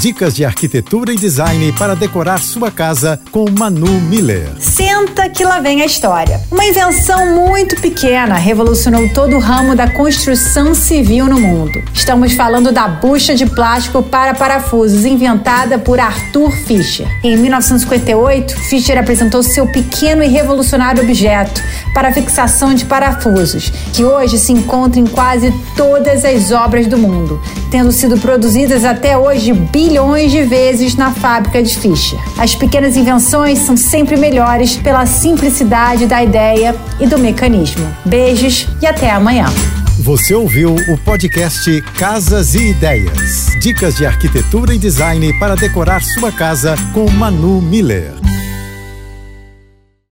Dicas de arquitetura e design para decorar sua casa com Manu Miller. Senta que lá vem a história. Uma invenção muito pequena revolucionou todo o ramo da construção civil no mundo. Estamos falando da bucha de plástico para parafusos, inventada por Arthur Fischer. Em 1958, Fischer apresentou seu pequeno e revolucionário objeto para fixação de parafusos, que hoje se encontra em quase todas as obras do mundo, tendo sido produzidas até hoje bilhões de vezes na fábrica de Fischer. As pequenas invenções são sempre melhores pela simplicidade da ideia e do mecanismo. Beijos e até amanhã. Você ouviu o podcast Casas e Ideias. Dicas de arquitetura e design para decorar sua casa com Manu Miller.